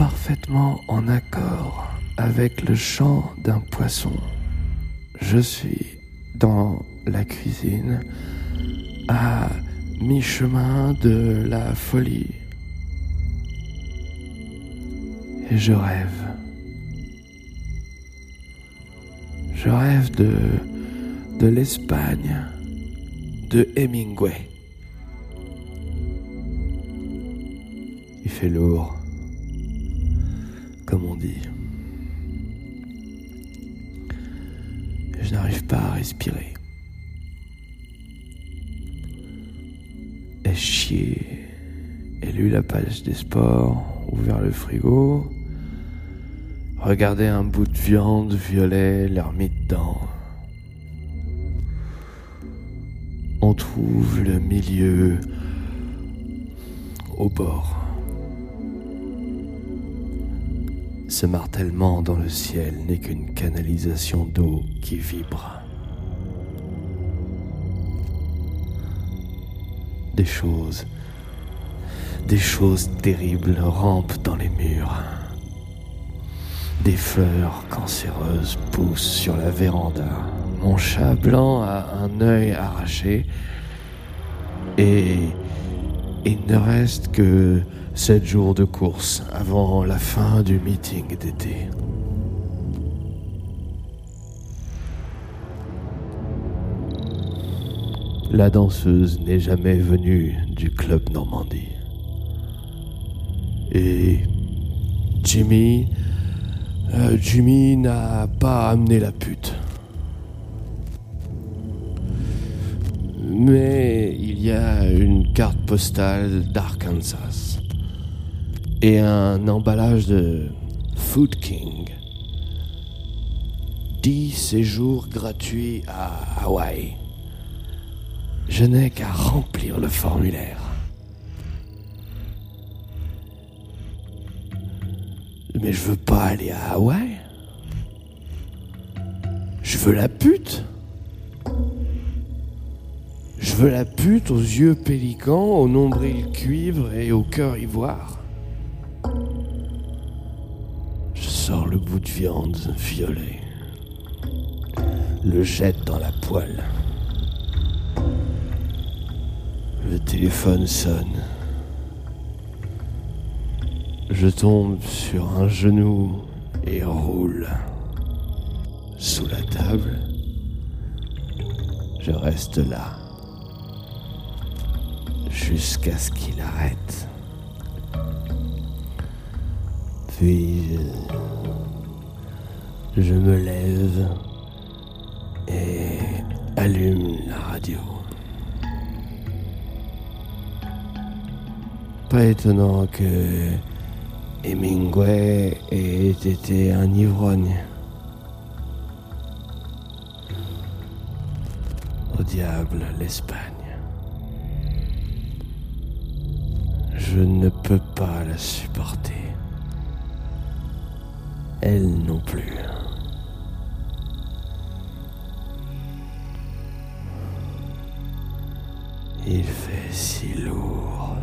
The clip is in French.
parfaitement en accord avec le chant d'un poisson. Je suis dans la cuisine à mi-chemin de la folie. Et je rêve. Je rêve de, de l'Espagne, de Hemingway. Il fait lourd, comme on dit. Je n'arrive pas à respirer. Et chier. Et lu la page des sports, ouvert le frigo, regardé un bout de viande violet, leur mis dedans. On trouve le milieu au bord. Ce martèlement dans le ciel n'est qu'une canalisation d'eau qui vibre. Des choses, des choses terribles rampent dans les murs. Des fleurs cancéreuses poussent sur la véranda. Mon chat blanc a un œil arraché et il ne reste que sept jours de course avant la fin du meeting d'été. La danseuse n'est jamais venue du club Normandie. Et Jimmy, euh, Jimmy n'a pas amené la pute. Mais il y a une carte postale d'Arkansas et un emballage de Food King. 10 séjours gratuits à Hawaï. Je n'ai qu'à remplir le formulaire. Mais je veux pas aller à Hawaï. Je veux la pute. Je veux la pute aux yeux pélicans, au nombril cuivre et au cœur ivoire. Le bout de viande violet, le jette dans la poêle. Le téléphone sonne. Je tombe sur un genou et roule. Sous la table, je reste là jusqu'à ce qu'il arrête. Puis je, me lève et allume la radio. Pas étonnant que Hemingway ait été un ivrogne. Au diable, l'Espagne. Je ne peux pas la supporter. Elle non plus. Il fait si lourd.